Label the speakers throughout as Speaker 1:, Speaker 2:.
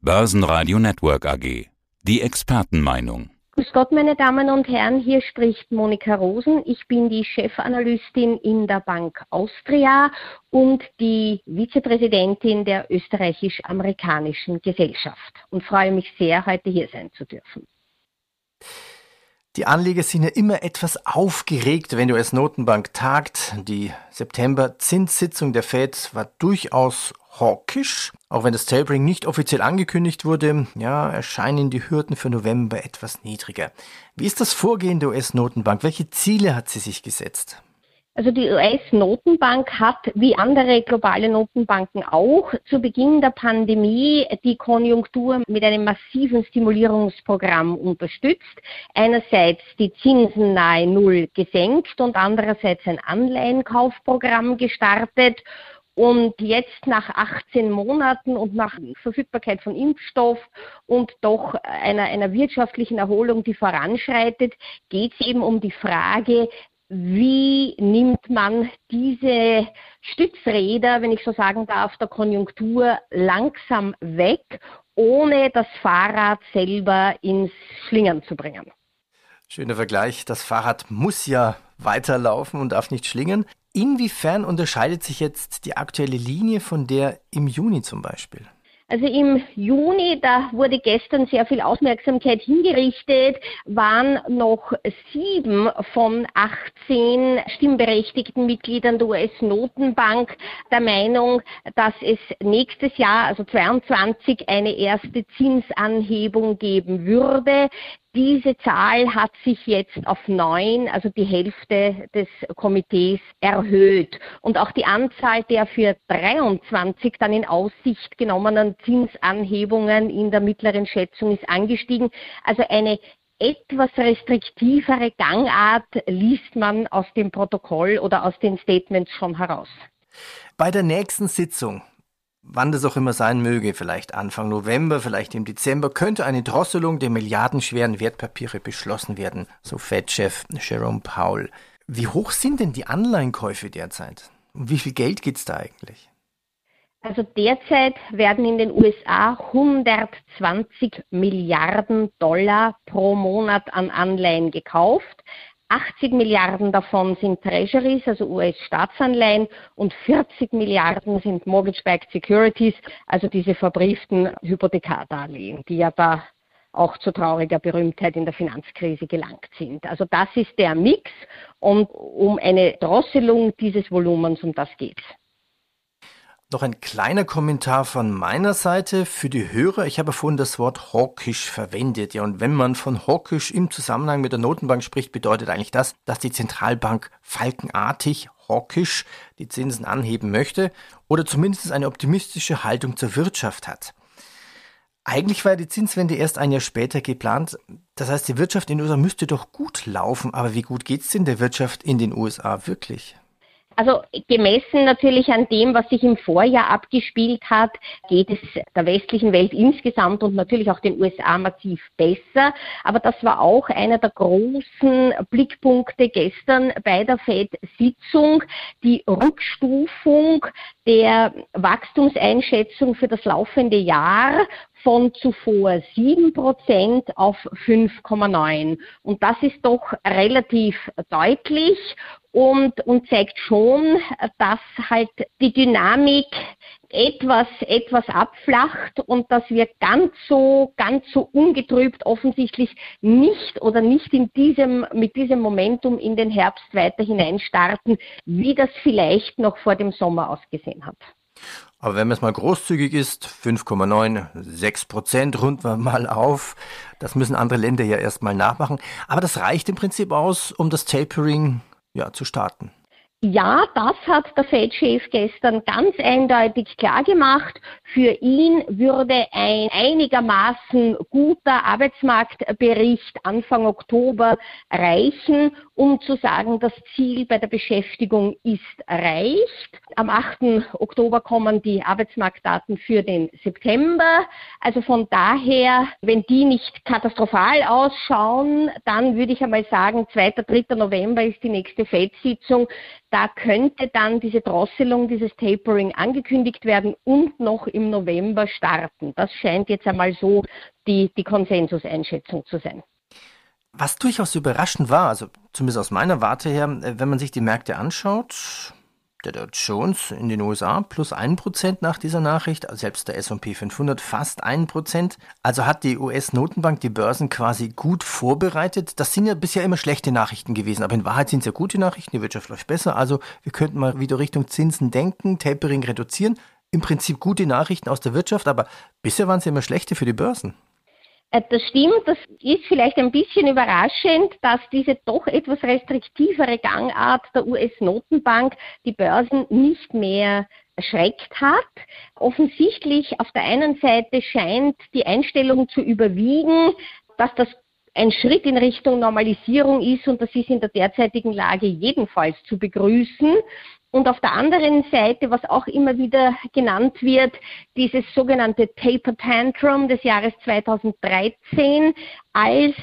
Speaker 1: Börsenradio Network AG. Die Expertenmeinung.
Speaker 2: Grüß Gott, meine Damen und Herren, hier spricht Monika Rosen. Ich bin die Chefanalystin in der Bank Austria und die Vizepräsidentin der österreichisch-amerikanischen Gesellschaft und freue mich sehr, heute hier sein zu dürfen.
Speaker 3: Die Anleger sind ja immer etwas aufgeregt, wenn die US-Notenbank tagt. Die September-Zinssitzung der Fed war durchaus hawkisch. Auch wenn das Tapering nicht offiziell angekündigt wurde, ja, erscheinen die Hürden für November etwas niedriger. Wie ist das Vorgehen der US-Notenbank? Welche Ziele hat sie sich gesetzt?
Speaker 2: Also die US-Notenbank hat wie andere globale Notenbanken auch zu Beginn der Pandemie die Konjunktur mit einem massiven Stimulierungsprogramm unterstützt. Einerseits die Zinsen nahe Null gesenkt und andererseits ein Anleihenkaufprogramm gestartet. Und jetzt nach 18 Monaten und nach Verfügbarkeit von Impfstoff und doch einer, einer wirtschaftlichen Erholung, die voranschreitet, geht es eben um die Frage, wie nimmt man diese Stützräder, wenn ich so sagen darf, der Konjunktur langsam weg, ohne das Fahrrad selber ins Schlingern zu bringen.
Speaker 3: Schöner Vergleich. Das Fahrrad muss ja weiterlaufen und darf nicht schlingern. Inwiefern unterscheidet sich jetzt die aktuelle Linie von der im Juni zum Beispiel?
Speaker 2: Also im Juni, da wurde gestern sehr viel Aufmerksamkeit hingerichtet, waren noch sieben von 18 stimmberechtigten Mitgliedern der US-Notenbank der Meinung, dass es nächstes Jahr, also 22, eine erste Zinsanhebung geben würde. Diese Zahl hat sich jetzt auf neun, also die Hälfte des Komitees, erhöht. Und auch die Anzahl der für 23 dann in Aussicht genommenen Zinsanhebungen in der mittleren Schätzung ist angestiegen. Also eine etwas restriktivere Gangart liest man aus dem Protokoll oder aus den Statements schon heraus.
Speaker 3: Bei der nächsten Sitzung wann das auch immer sein möge, vielleicht Anfang November, vielleicht im Dezember, könnte eine Drosselung der milliardenschweren Wertpapiere beschlossen werden, so Fed-Chef Jerome Powell. Wie hoch sind denn die Anleihenkäufe derzeit? Um wie viel Geld geht es da eigentlich?
Speaker 2: Also derzeit werden in den USA 120 Milliarden Dollar pro Monat an Anleihen gekauft. 80 Milliarden davon sind Treasuries, also US-Staatsanleihen, und 40 Milliarden sind Mortgage-Backed Securities, also diese verbrieften Hypothekardarlehen, die ja da auch zu trauriger Berühmtheit in der Finanzkrise gelangt sind. Also das ist der Mix und um eine Drosselung dieses Volumens, um das geht's.
Speaker 3: Noch ein kleiner Kommentar von meiner Seite für die Hörer. Ich habe vorhin das Wort hawkisch verwendet. Ja, und wenn man von hawkisch im Zusammenhang mit der Notenbank spricht, bedeutet eigentlich das, dass die Zentralbank falkenartig hawkisch die Zinsen anheben möchte oder zumindest eine optimistische Haltung zur Wirtschaft hat. Eigentlich war die Zinswende erst ein Jahr später geplant. Das heißt, die Wirtschaft in den USA müsste doch gut laufen. Aber wie gut geht's denn der Wirtschaft in den USA wirklich?
Speaker 2: Also gemessen natürlich an dem, was sich im Vorjahr abgespielt hat, geht es der westlichen Welt insgesamt und natürlich auch den USA massiv besser. Aber das war auch einer der großen Blickpunkte gestern bei der FED-Sitzung, die Rückstufung der Wachstumseinschätzung für das laufende Jahr von zuvor 7% auf 5,9. Und das ist doch relativ deutlich und, und zeigt schon, dass halt die Dynamik etwas, etwas abflacht und dass wir ganz so, ganz so ungetrübt offensichtlich nicht oder nicht in diesem, mit diesem Momentum in den Herbst weiter hineinstarten, wie das vielleicht noch vor dem Sommer ausgesehen hat.
Speaker 3: Aber wenn man es mal großzügig ist, 5,9, 6 Prozent runden wir mal auf. Das müssen andere Länder ja erstmal nachmachen. Aber das reicht im Prinzip aus, um das Tapering ja, zu starten.
Speaker 2: Ja, das hat der Fed-Chef gestern ganz eindeutig klargemacht. Für ihn würde ein einigermaßen guter Arbeitsmarktbericht Anfang Oktober reichen, um zu sagen, das Ziel bei der Beschäftigung ist erreicht. Am 8. Oktober kommen die Arbeitsmarktdaten für den September. Also von daher, wenn die nicht katastrophal ausschauen, dann würde ich einmal sagen, 2. 3. November ist die nächste Fed-Sitzung Da könnte dann diese Drosselung, dieses Tapering angekündigt werden und noch im November starten. Das scheint jetzt einmal so die, die Konsensuseinschätzung zu sein.
Speaker 3: Was durchaus überraschend war, also zumindest aus meiner Warte her, äh, wenn man sich die Märkte anschaut, der Dow Jones in den USA plus 1% nach dieser Nachricht, selbst der S&P 500 fast 1%. Also hat die US-Notenbank die Börsen quasi gut vorbereitet. Das sind ja bisher immer schlechte Nachrichten gewesen, aber in Wahrheit sind es ja gute Nachrichten, die Wirtschaft läuft besser. Also wir könnten mal wieder Richtung Zinsen denken, Tapering reduzieren. Im Prinzip gute Nachrichten aus der Wirtschaft, aber bisher waren es immer schlechte für die Börsen.
Speaker 2: Äh, das stimmt, das ist vielleicht ein bisschen überraschend, dass diese doch etwas restriktivere Gangart der US-Notenbank die Börsen nicht mehr erschreckt hat. Offensichtlich auf der einen Seite scheint die Einstellung zu überwiegen, dass das ein Schritt in Richtung Normalisierung ist und das ist in der derzeitigen Lage jedenfalls zu begrüßen. Und auf der anderen Seite, was auch immer wieder genannt wird, dieses sogenannte Taper Tantrum des Jahres 2013 als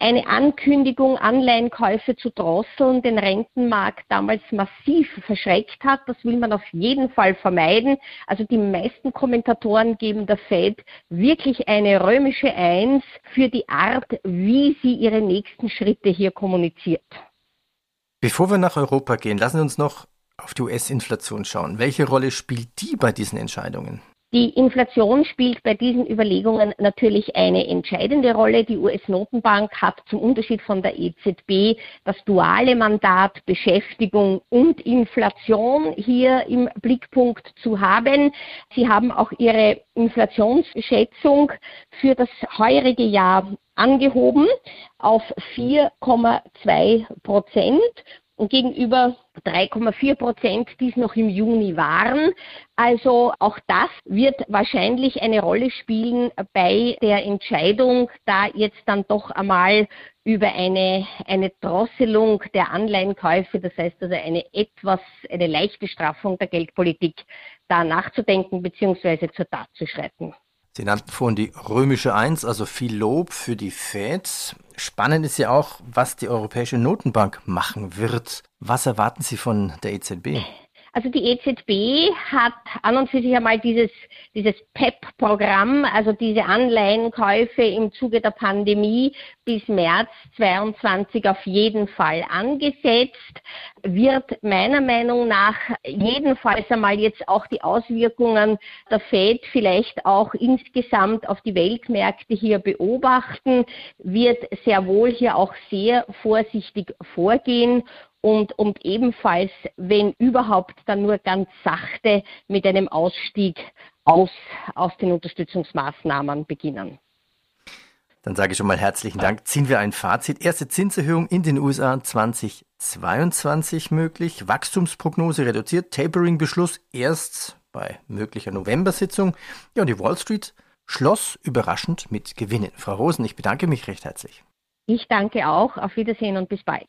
Speaker 2: eine Ankündigung, Anleihenkäufe zu drosseln, den Rentenmarkt damals massiv verschreckt hat. Das will man auf jeden Fall vermeiden. Also die meisten Kommentatoren geben der Fed wirklich eine römische Eins für die Art, wie sie ihre nächsten Schritte hier kommuniziert.
Speaker 3: Bevor wir nach Europa gehen, lassen Sie uns noch auf die US-Inflation schauen. Welche Rolle spielt die bei diesen Entscheidungen?
Speaker 2: Die Inflation spielt bei diesen Überlegungen natürlich eine entscheidende Rolle. Die US-Notenbank hat zum Unterschied von der EZB das duale Mandat Beschäftigung und Inflation hier im Blickpunkt zu haben. Sie haben auch ihre Inflationsschätzung für das heurige Jahr angehoben auf 4,2 Prozent und gegenüber 3,4 Prozent, die es noch im Juni waren. Also auch das wird wahrscheinlich eine Rolle spielen bei der Entscheidung, da jetzt dann doch einmal über eine, eine Drosselung der Anleihenkäufe, das heißt also eine etwas, eine leichte Straffung der Geldpolitik, da nachzudenken bzw. zur Tat zu schreiten.
Speaker 3: Sie nannten vorhin die römische Eins, also viel Lob für die Fed. Spannend ist ja auch, was die Europäische Notenbank machen wird. Was erwarten Sie von der EZB?
Speaker 2: Also die EZB hat an und für sich einmal dieses, dieses PEP-Programm, also diese Anleihenkäufe im Zuge der Pandemie bis März 22 auf jeden Fall angesetzt, wird meiner Meinung nach jedenfalls einmal jetzt auch die Auswirkungen der Fed vielleicht auch insgesamt auf die Weltmärkte hier beobachten, wird sehr wohl hier auch sehr vorsichtig vorgehen und, und ebenfalls, wenn überhaupt, dann nur ganz sachte mit einem Ausstieg aus, aus den Unterstützungsmaßnahmen beginnen.
Speaker 3: Dann sage ich schon mal herzlichen Dank. Ziehen wir ein Fazit. Erste Zinserhöhung in den USA 2022 möglich. Wachstumsprognose reduziert. Tapering-Beschluss erst bei möglicher November-Sitzung. Ja, und die Wall Street schloss überraschend mit Gewinnen. Frau Rosen, ich bedanke mich recht herzlich.
Speaker 2: Ich danke auch. Auf Wiedersehen und bis bald.